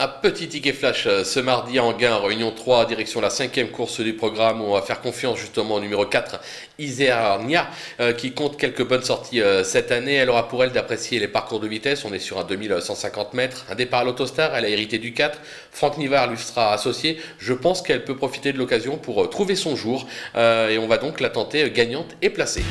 Un petit ticket flash euh, ce mardi en gain, réunion 3, direction la cinquième course du programme. Où on va faire confiance justement au numéro 4, Isernia, euh, qui compte quelques bonnes sorties euh, cette année. Elle aura pour elle d'apprécier les parcours de vitesse. On est sur un 2150 mètres. Un départ à l'autostar, elle a hérité du 4. Franck Nivard lui sera associé. Je pense qu'elle peut profiter de l'occasion pour euh, trouver son jour. et on va donc la tenter gagnante et placée.